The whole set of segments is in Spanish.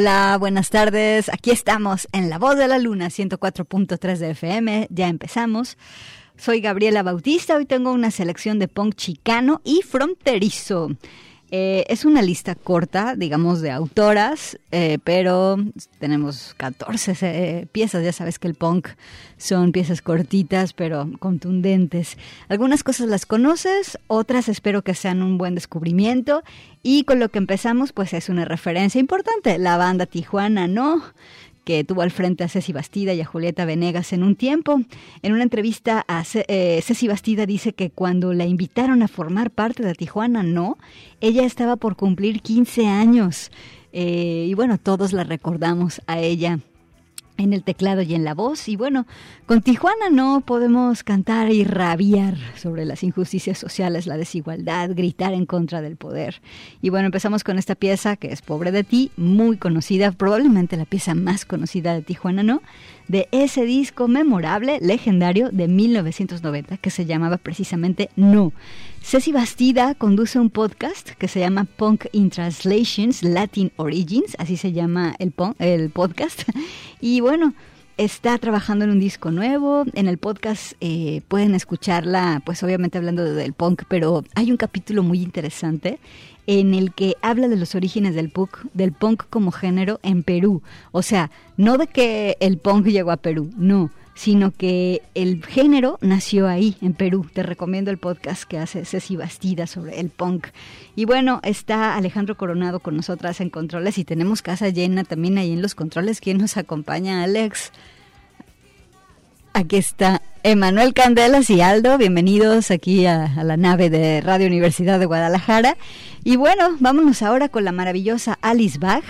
Hola, buenas tardes. Aquí estamos en La Voz de la Luna, 104.3 de FM. Ya empezamos. Soy Gabriela Bautista. Hoy tengo una selección de punk chicano y fronterizo. Eh, es una lista corta, digamos, de autoras, eh, pero tenemos 14 eh, piezas. Ya sabes que el punk son piezas cortitas, pero contundentes. Algunas cosas las conoces, otras espero que sean un buen descubrimiento. Y con lo que empezamos, pues es una referencia importante. La banda Tijuana, ¿no? Que tuvo al frente a Ceci Bastida y a Julieta Venegas en un tiempo. En una entrevista a eh, Ceci Bastida dice que cuando la invitaron a formar parte de Tijuana, no, ella estaba por cumplir 15 años. Eh, y bueno, todos la recordamos a ella en el teclado y en la voz. Y bueno, con Tijuana no podemos cantar y rabiar sobre las injusticias sociales, la desigualdad, gritar en contra del poder. Y bueno, empezamos con esta pieza que es Pobre de ti, muy conocida, probablemente la pieza más conocida de Tijuana, ¿no? De ese disco memorable, legendario de 1990, que se llamaba precisamente No. Ceci Bastida conduce un podcast que se llama Punk in Translations Latin Origins, así se llama el, el podcast. Y bueno, está trabajando en un disco nuevo. En el podcast eh, pueden escucharla, pues obviamente hablando del punk, pero hay un capítulo muy interesante en el que habla de los orígenes del punk, del punk como género en Perú. O sea, no de que el punk llegó a Perú, no, sino que el género nació ahí, en Perú. Te recomiendo el podcast que hace Ceci Bastida sobre el punk. Y bueno, está Alejandro Coronado con nosotras en controles y tenemos casa llena también ahí en los controles. ¿Quién nos acompaña, Alex? Aquí está Emanuel Candelas y Aldo, bienvenidos aquí a, la nave de Radio Universidad de Guadalajara. Y bueno, vámonos ahora con la maravillosa Alice Bach,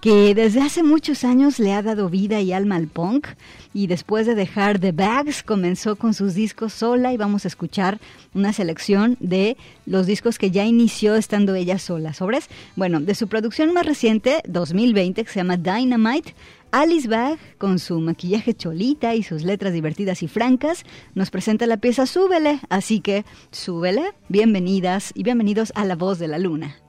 que desde hace muchos años le ha dado vida y alma al punk y después de dejar The Bags comenzó con sus discos sola y vamos a escuchar una selección de los discos que ya inició estando ella sola. ¿Sobres? Bueno, de su producción más reciente, 2020, que se llama Dynamite, Alice Bag, con su maquillaje cholita y sus letras divertidas y francas, nos presenta la pieza Súbele, así que súbele, bienvenidas y bienvenidos a La Voz de la Luna.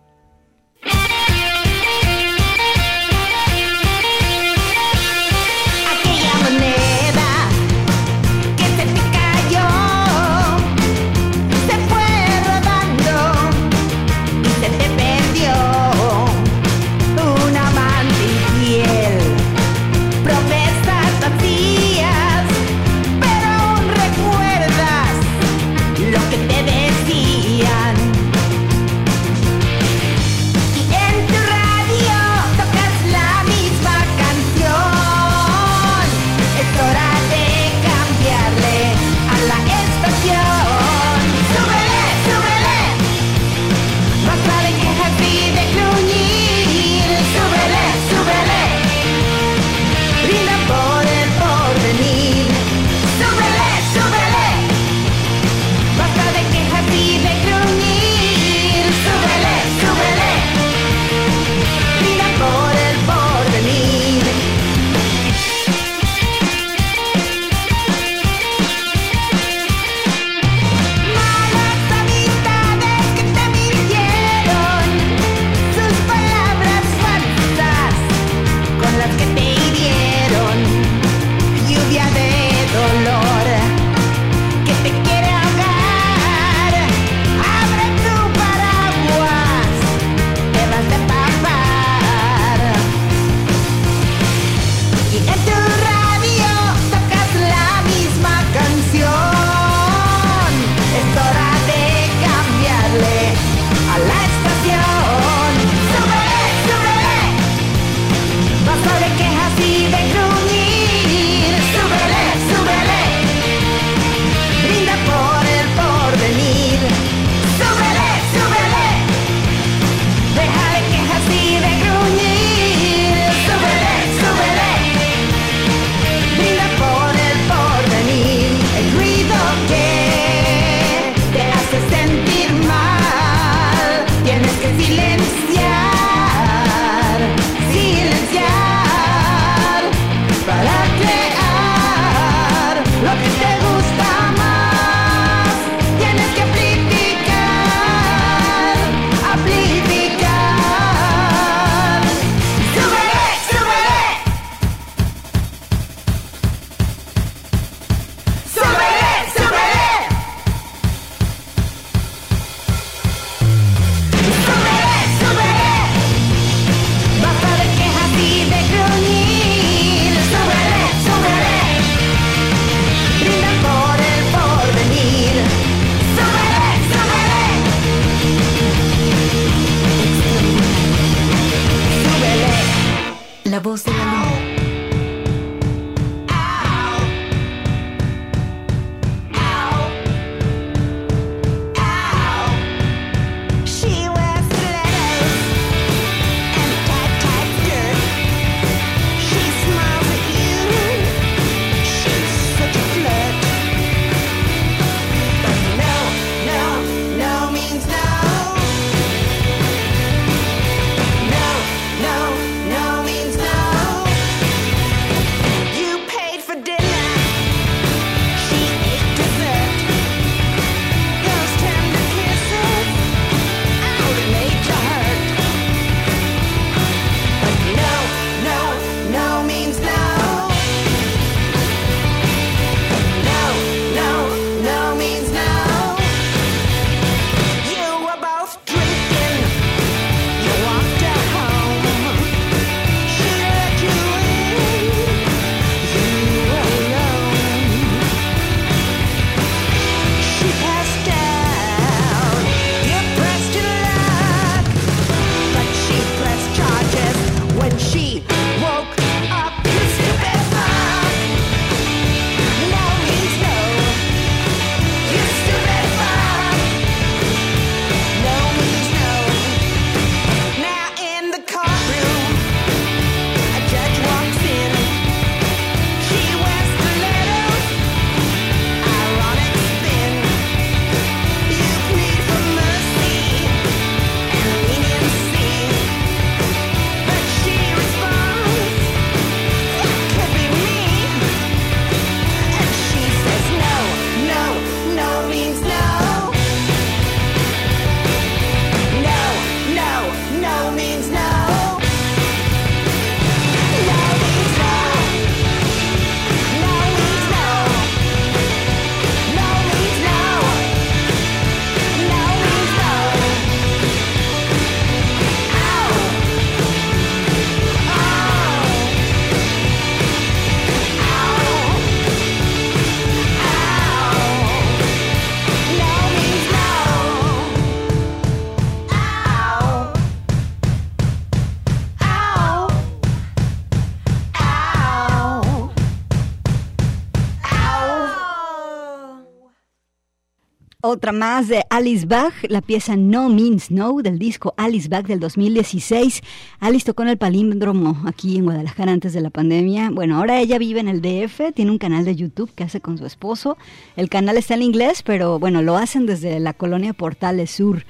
Otra más de Alice Bach, la pieza No Means No del disco Alice Bach del 2016. Alice tocó en el palíndromo aquí en Guadalajara antes de la pandemia. Bueno, ahora ella vive en el DF, tiene un canal de YouTube que hace con su esposo. El canal está en inglés, pero bueno, lo hacen desde la colonia Portales Sur.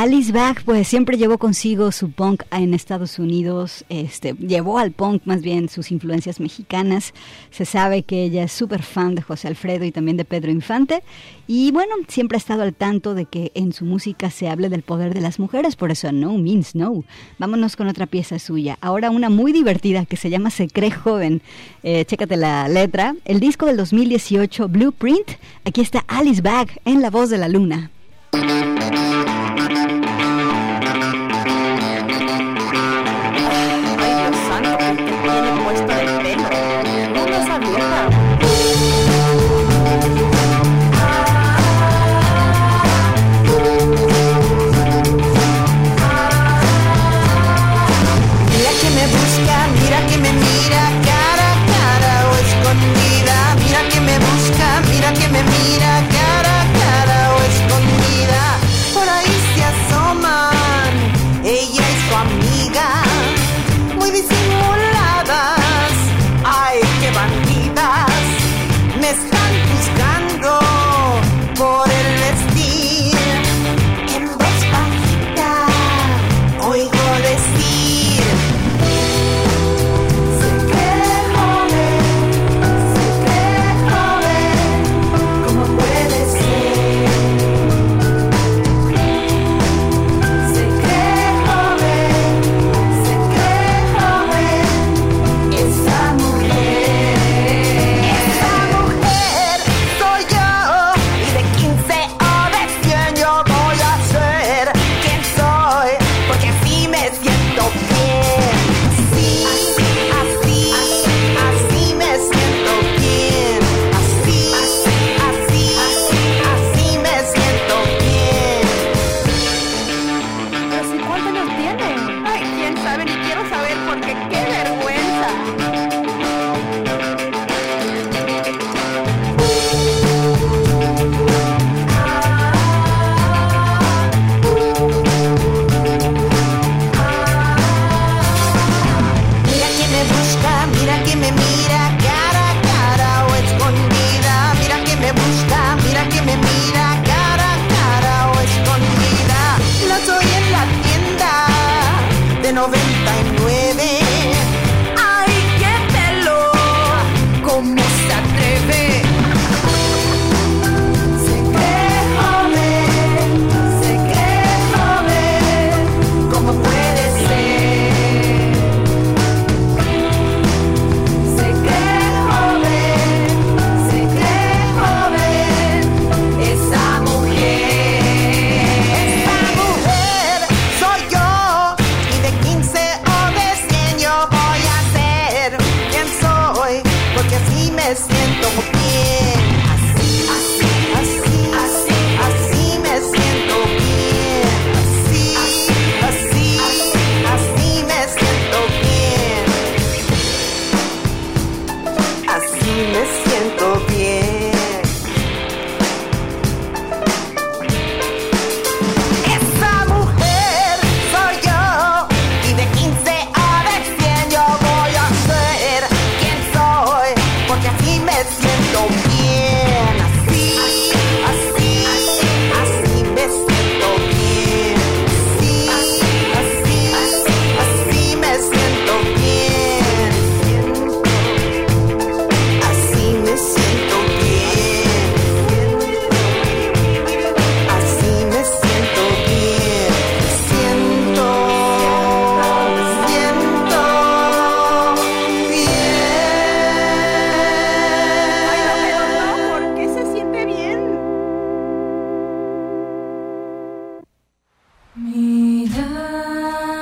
Alice Bach, pues siempre llevó consigo su punk en Estados Unidos, este, llevó al punk más bien sus influencias mexicanas. Se sabe que ella es súper fan de José Alfredo y también de Pedro Infante. Y bueno, siempre ha estado al tanto de que en su música se hable del poder de las mujeres, por eso no means no. Vámonos con otra pieza suya. Ahora una muy divertida que se llama Se cree joven. Eh, chécate la letra. El disco del 2018, Blueprint. Aquí está Alice Bach en La Voz de la Luna.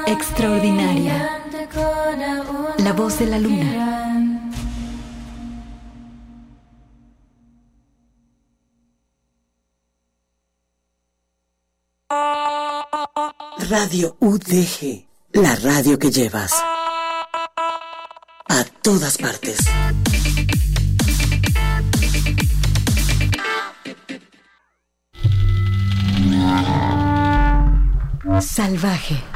Extraordinaria. La voz de la luna. Radio UDG, la radio que llevas a todas partes. Salvaje.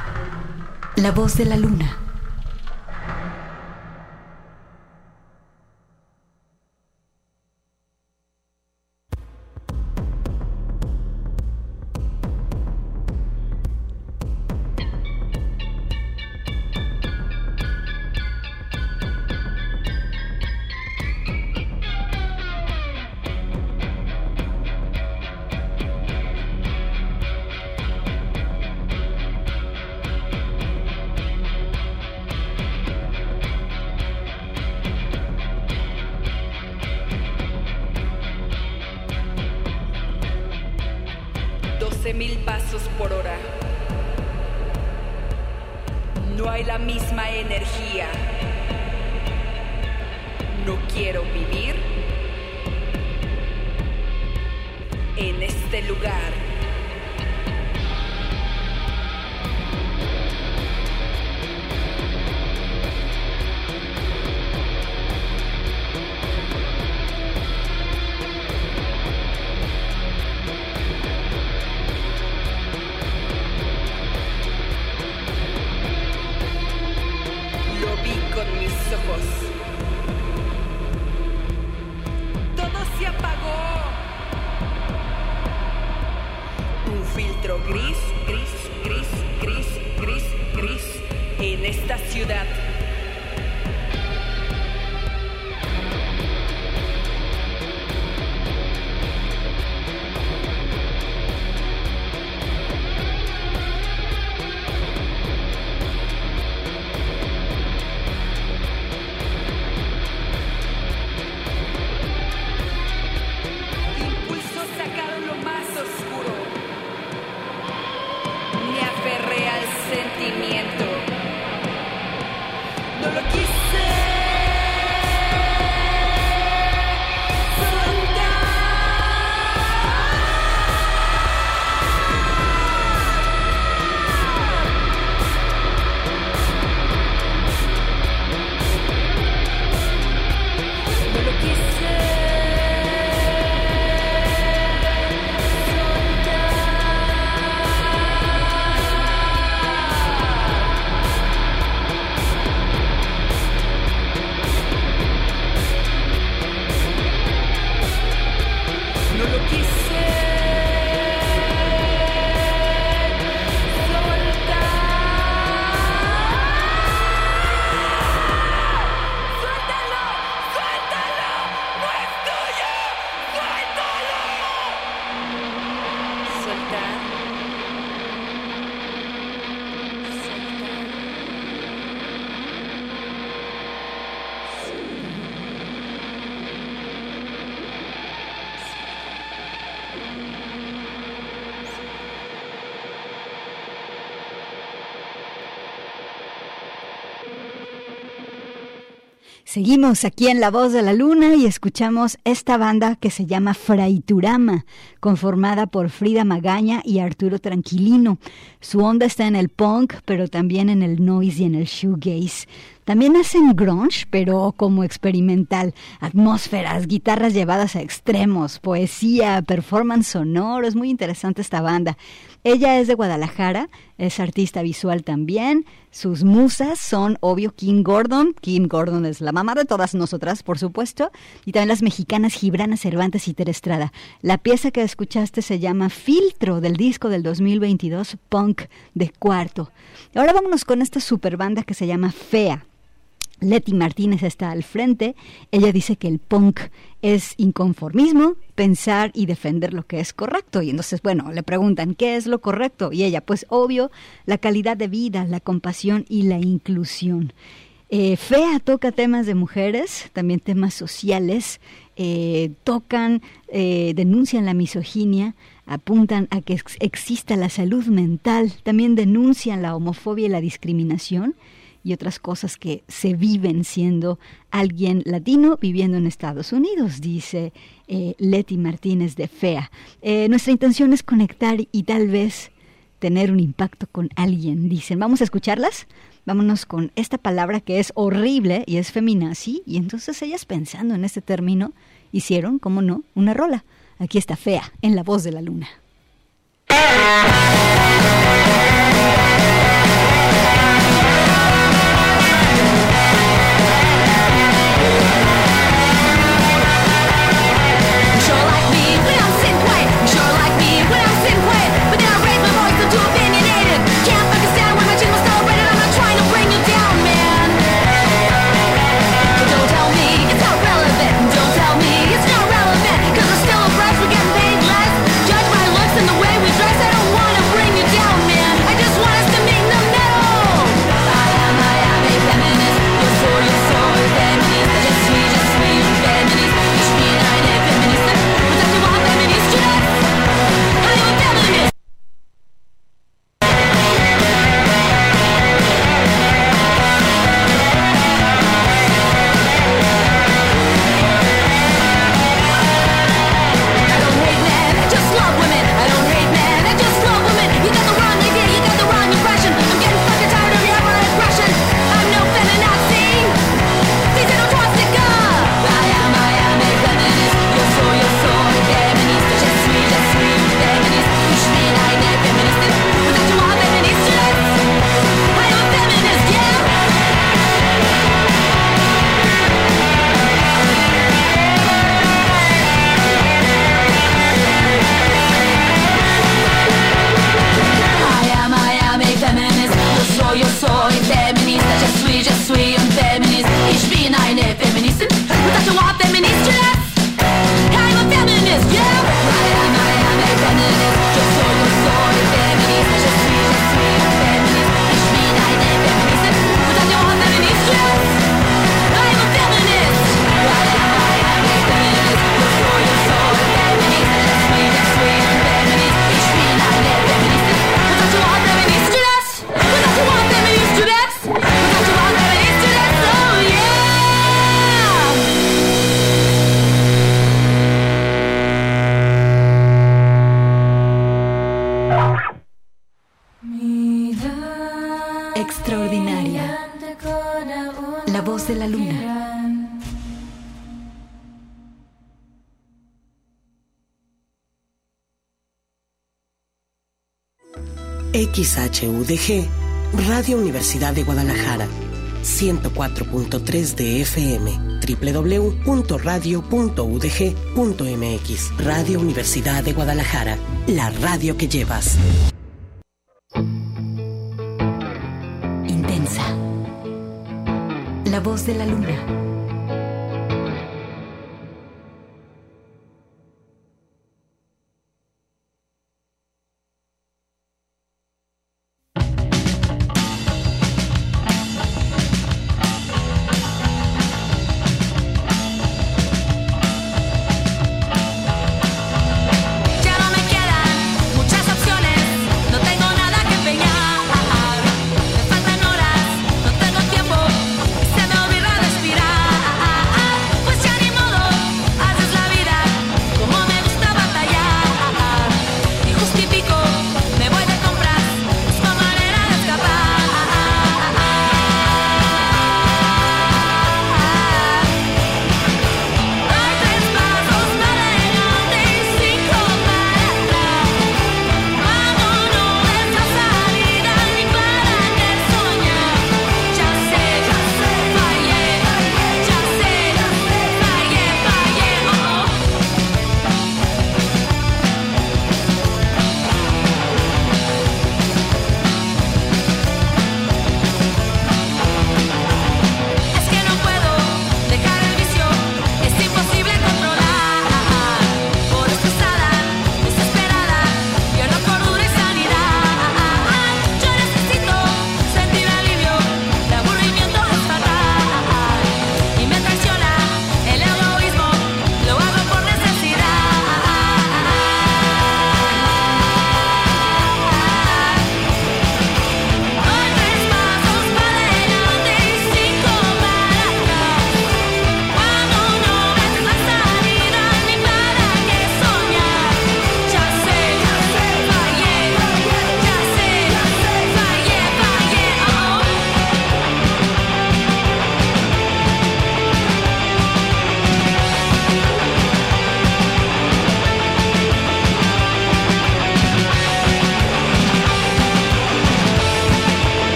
La voz de la luna. Seguimos aquí en La Voz de la Luna y escuchamos esta banda que se llama Fraiturama, conformada por Frida Magaña y Arturo Tranquilino. Su onda está en el punk, pero también en el noise y en el shoegaze. También hacen grunge, pero como experimental. Atmósferas, guitarras llevadas a extremos, poesía, performance sonoro. Es muy interesante esta banda. Ella es de Guadalajara, es artista visual también. Sus musas son, obvio, Kim Gordon. Kim Gordon es la mamá de todas nosotras, por supuesto. Y también las mexicanas Gibrana Cervantes y Terestrada. La pieza que escuchaste se llama Filtro del disco del 2022, Punk de Cuarto. Ahora vámonos con esta super banda que se llama Fea. Leti Martínez está al frente. Ella dice que el punk es inconformismo, pensar y defender lo que es correcto. Y entonces, bueno, le preguntan, ¿qué es lo correcto? Y ella, pues obvio, la calidad de vida, la compasión y la inclusión. Eh, Fea toca temas de mujeres, también temas sociales, eh, tocan, eh, denuncian la misoginia, apuntan a que exista la salud mental, también denuncian la homofobia y la discriminación y otras cosas que se viven siendo alguien latino viviendo en Estados Unidos, dice eh, Leti Martínez de FEA. Eh, nuestra intención es conectar y tal vez tener un impacto con alguien, dicen. Vamos a escucharlas. Vámonos con esta palabra que es horrible y es feminazi. Y entonces ellas pensando en este término hicieron, como no, una rola. Aquí está Fea, en la voz de la luna. XHUDG, Radio Universidad de Guadalajara, 104.3 de FM, www.radio.udg.mx, Radio Universidad de Guadalajara, la radio que llevas. Intensa. La voz de la luna.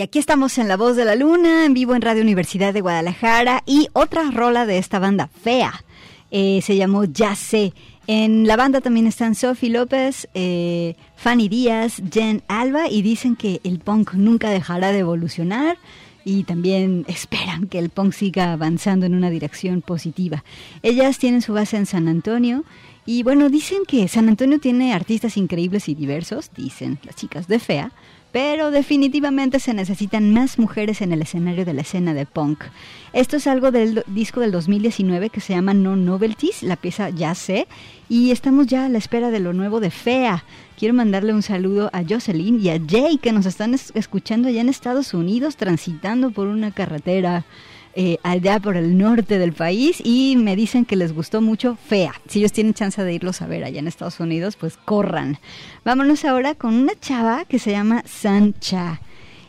Y aquí estamos en La Voz de la Luna, en vivo en Radio Universidad de Guadalajara y otra rola de esta banda fea. Eh, se llamó Ya sé. En la banda también están Sophie López, eh, Fanny Díaz, Jen Alba y dicen que el punk nunca dejará de evolucionar y también esperan que el punk siga avanzando en una dirección positiva. Ellas tienen su base en San Antonio y bueno, dicen que San Antonio tiene artistas increíbles y diversos, dicen las chicas de Fea, pero definitivamente se necesitan más mujeres en el escenario de la escena de punk. Esto es algo del disco del 2019 que se llama No Novelties, la pieza Ya sé, y estamos ya a la espera de lo nuevo de Fea. Quiero mandarle un saludo a Jocelyn y a Jay que nos están escuchando allá en Estados Unidos transitando por una carretera eh, allá por el norte del país y me dicen que les gustó mucho Fea. Si ellos tienen chance de irlos a ver allá en Estados Unidos, pues corran. Vámonos ahora con una chava que se llama Sancha.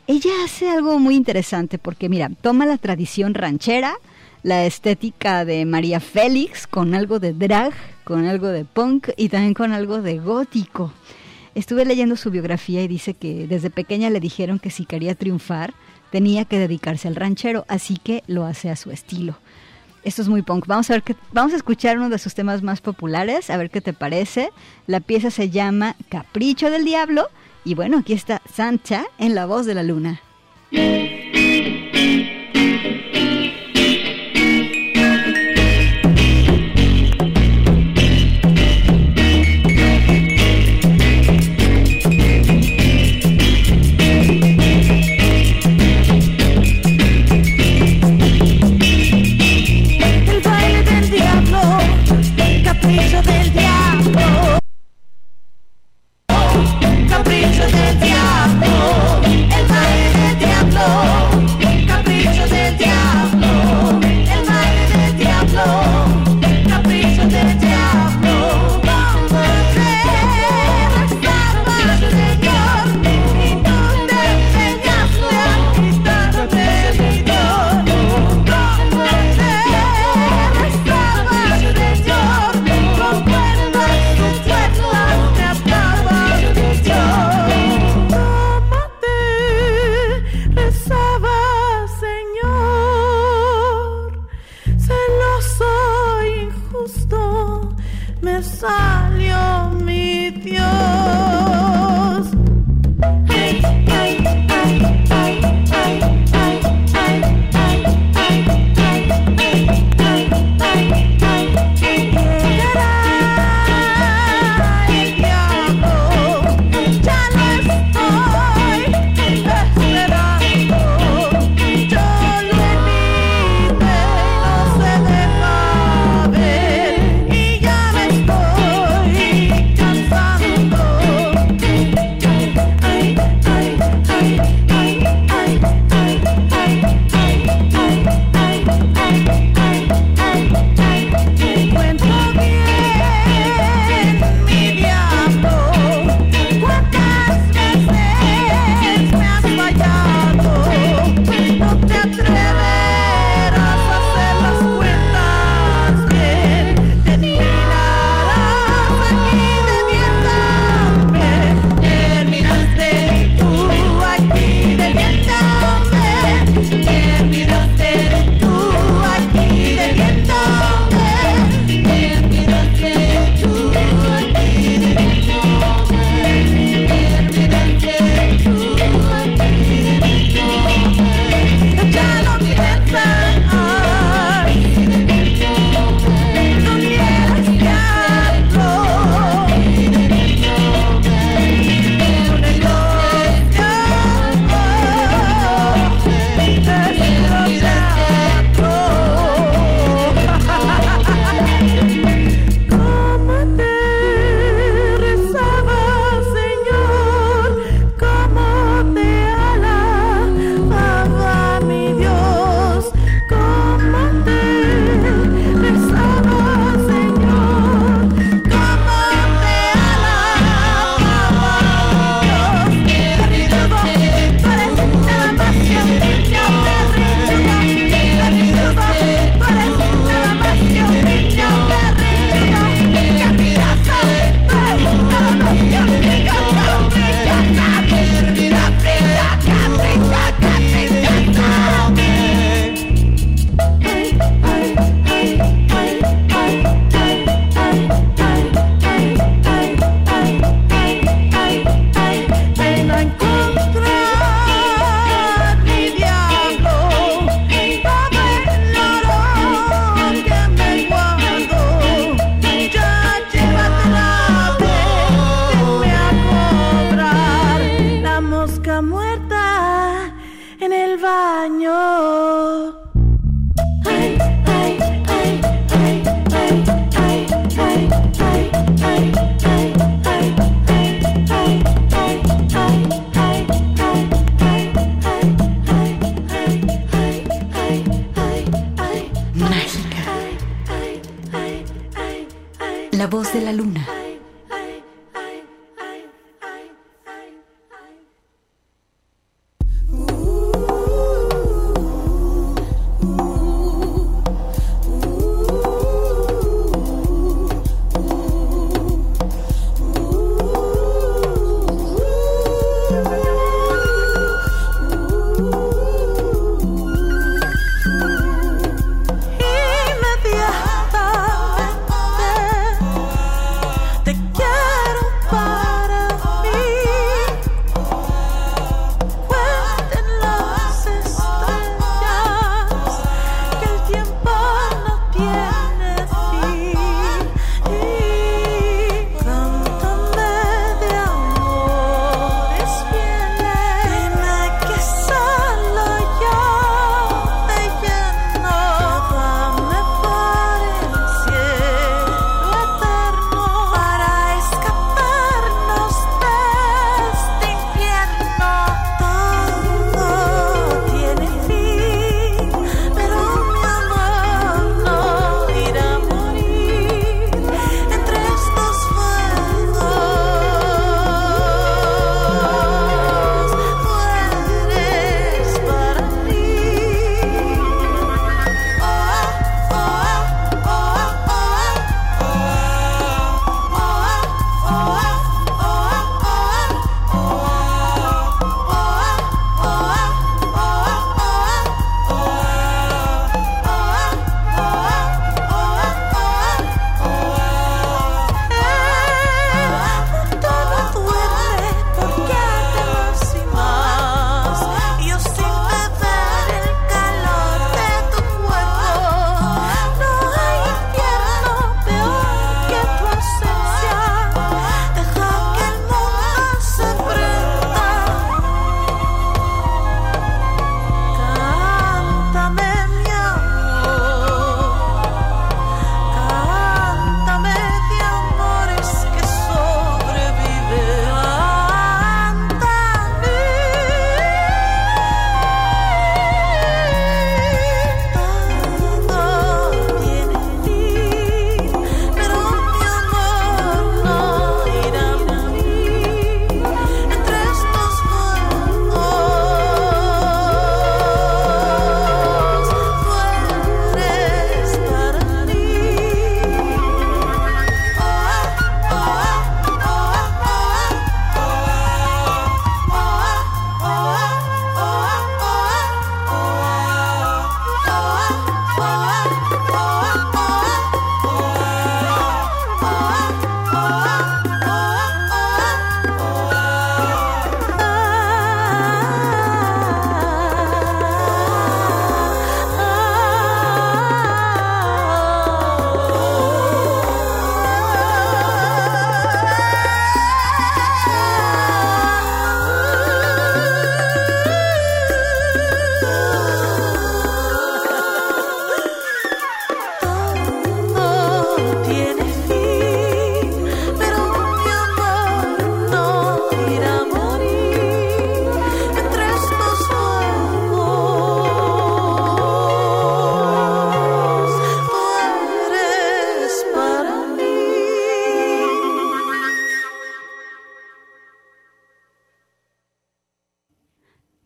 Ella hace algo muy interesante porque mira, toma la tradición ranchera, la estética de María Félix con algo de drag, con algo de punk y también con algo de gótico. Estuve leyendo su biografía y dice que desde pequeña le dijeron que si quería triunfar, tenía que dedicarse al ranchero, así que lo hace a su estilo. Esto es muy punk. Vamos a ver vamos a escuchar uno de sus temas más populares, a ver qué te parece. La pieza se llama Capricho del Diablo y bueno, aquí está Sancha en la voz de la luna.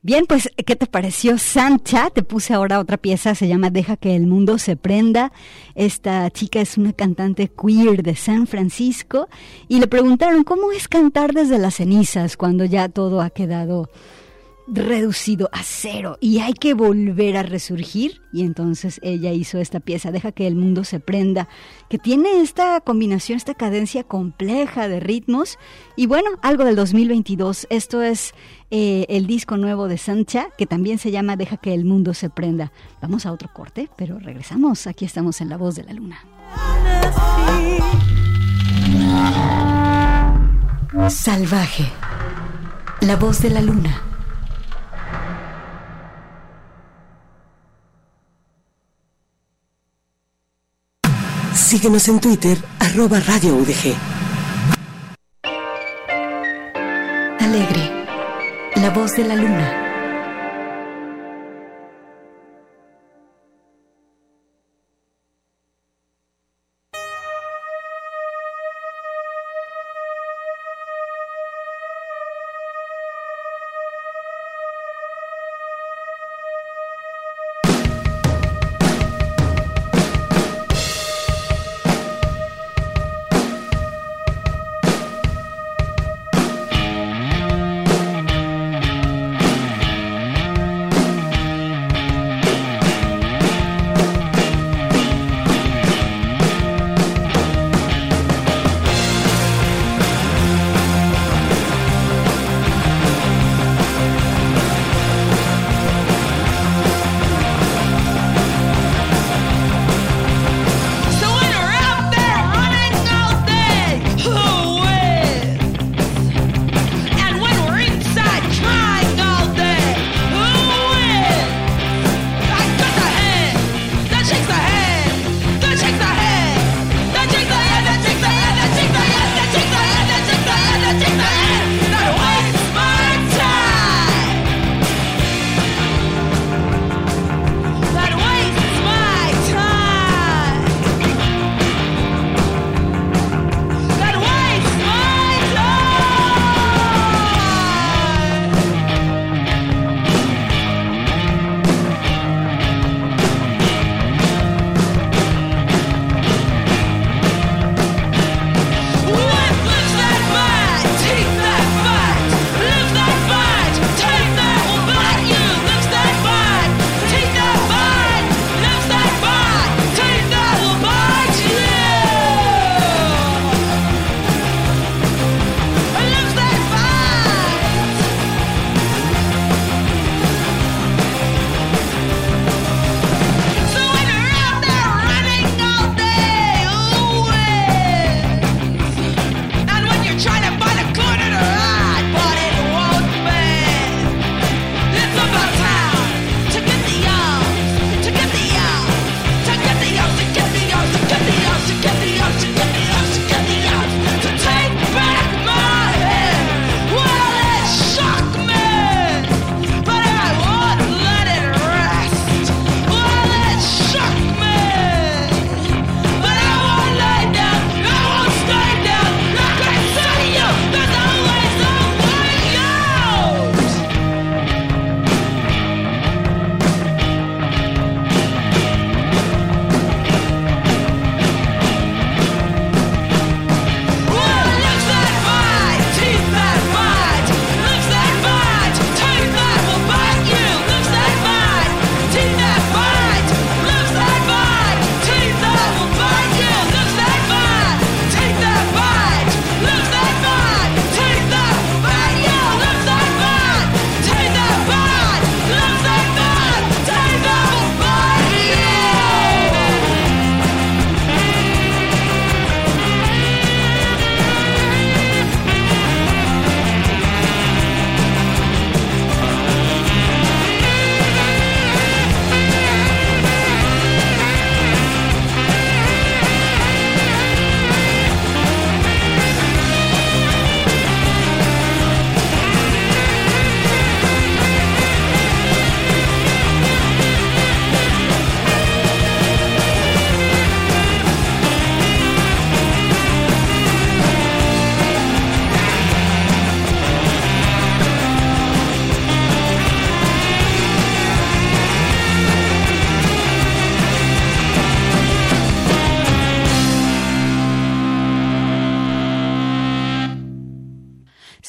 Bien, pues, ¿qué te pareció Sancha? Te puse ahora otra pieza, se llama Deja que el mundo se prenda. Esta chica es una cantante queer de San Francisco y le preguntaron cómo es cantar desde las cenizas cuando ya todo ha quedado reducido a cero y hay que volver a resurgir. Y entonces ella hizo esta pieza, Deja que el mundo se prenda, que tiene esta combinación, esta cadencia compleja de ritmos. Y bueno, algo del 2022. Esto es eh, el disco nuevo de Sancha, que también se llama Deja que el mundo se prenda. Vamos a otro corte, pero regresamos. Aquí estamos en La Voz de la Luna. Salvaje. La Voz de la Luna. Síguenos en Twitter, arroba Radio UDG. Alegre, la voz de la luna.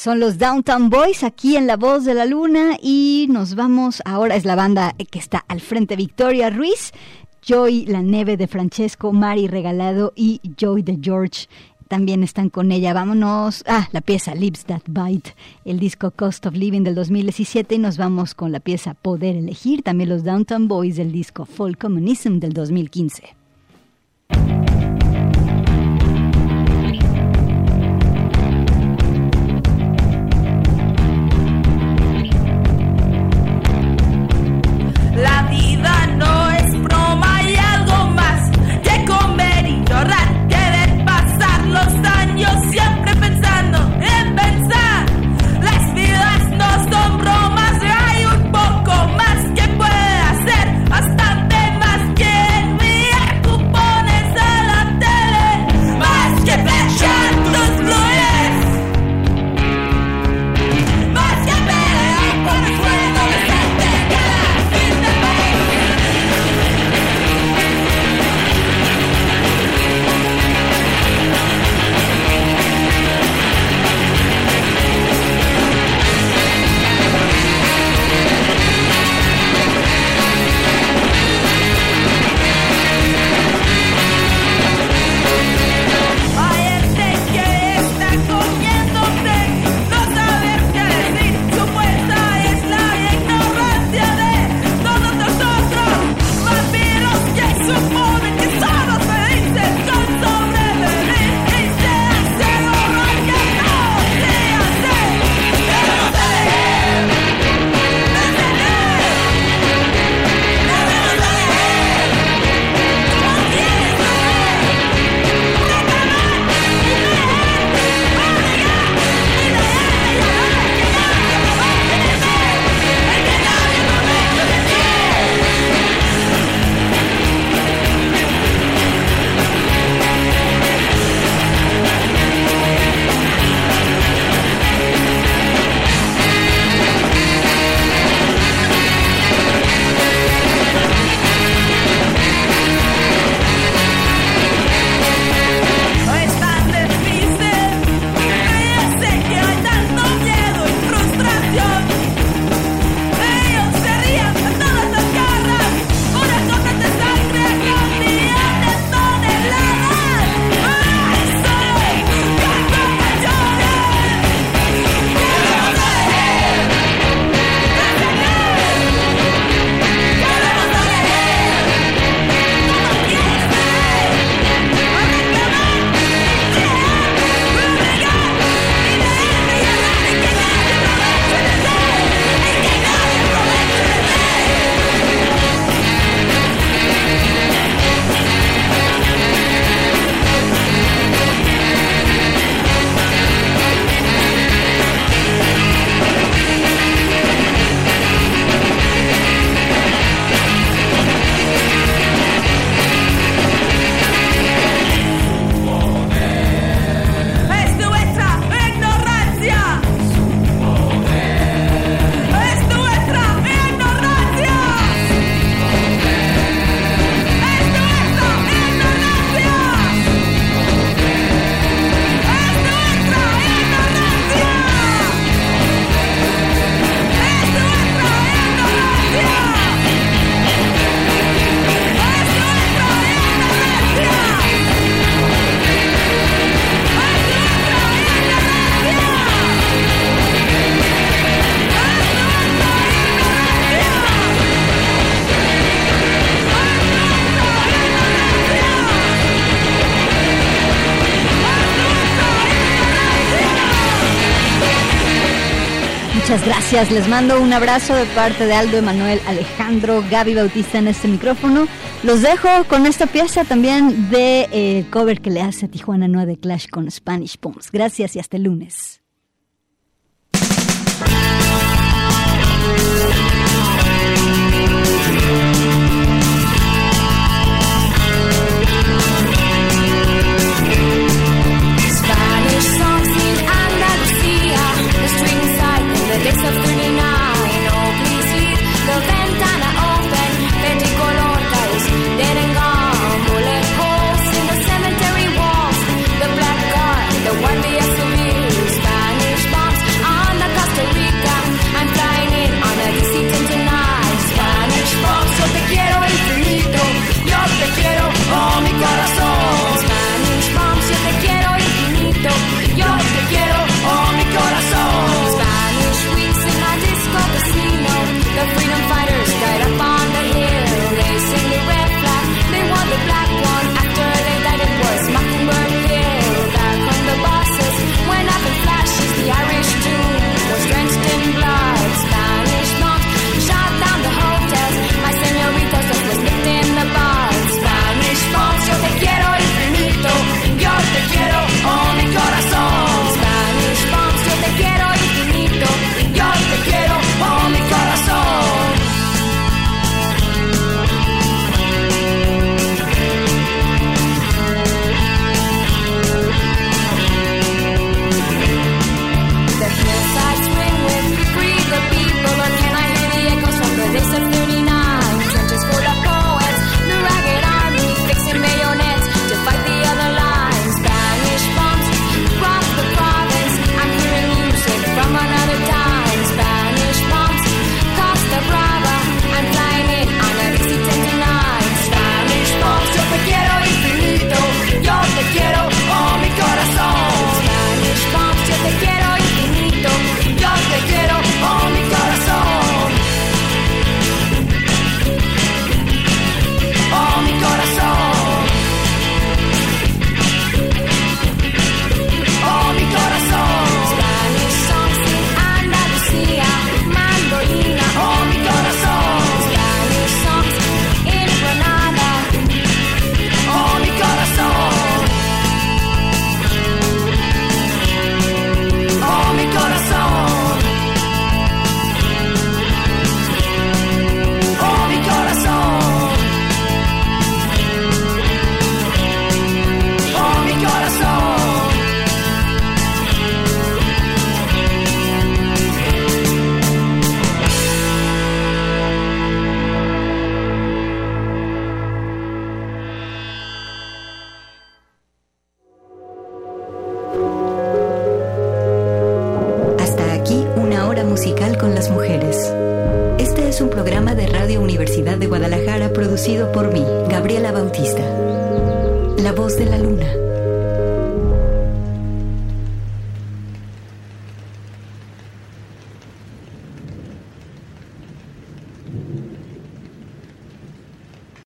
Son los Downtown Boys aquí en La Voz de la Luna y nos vamos, ahora es la banda que está al frente, Victoria Ruiz, Joy La Neve de Francesco, Mari Regalado y Joy de George también están con ella. Vámonos a la pieza Lips That Bite, el disco Cost of Living del 2017 y nos vamos con la pieza Poder Elegir, también los Downtown Boys del disco Folk Communism del 2015. Les mando un abrazo de parte de Aldo Emanuel Alejandro, Gaby Bautista en este micrófono. Los dejo con esta pieza también de eh, cover que le hace Tijuana Noa de Clash con Spanish Pumps. Gracias y hasta el lunes.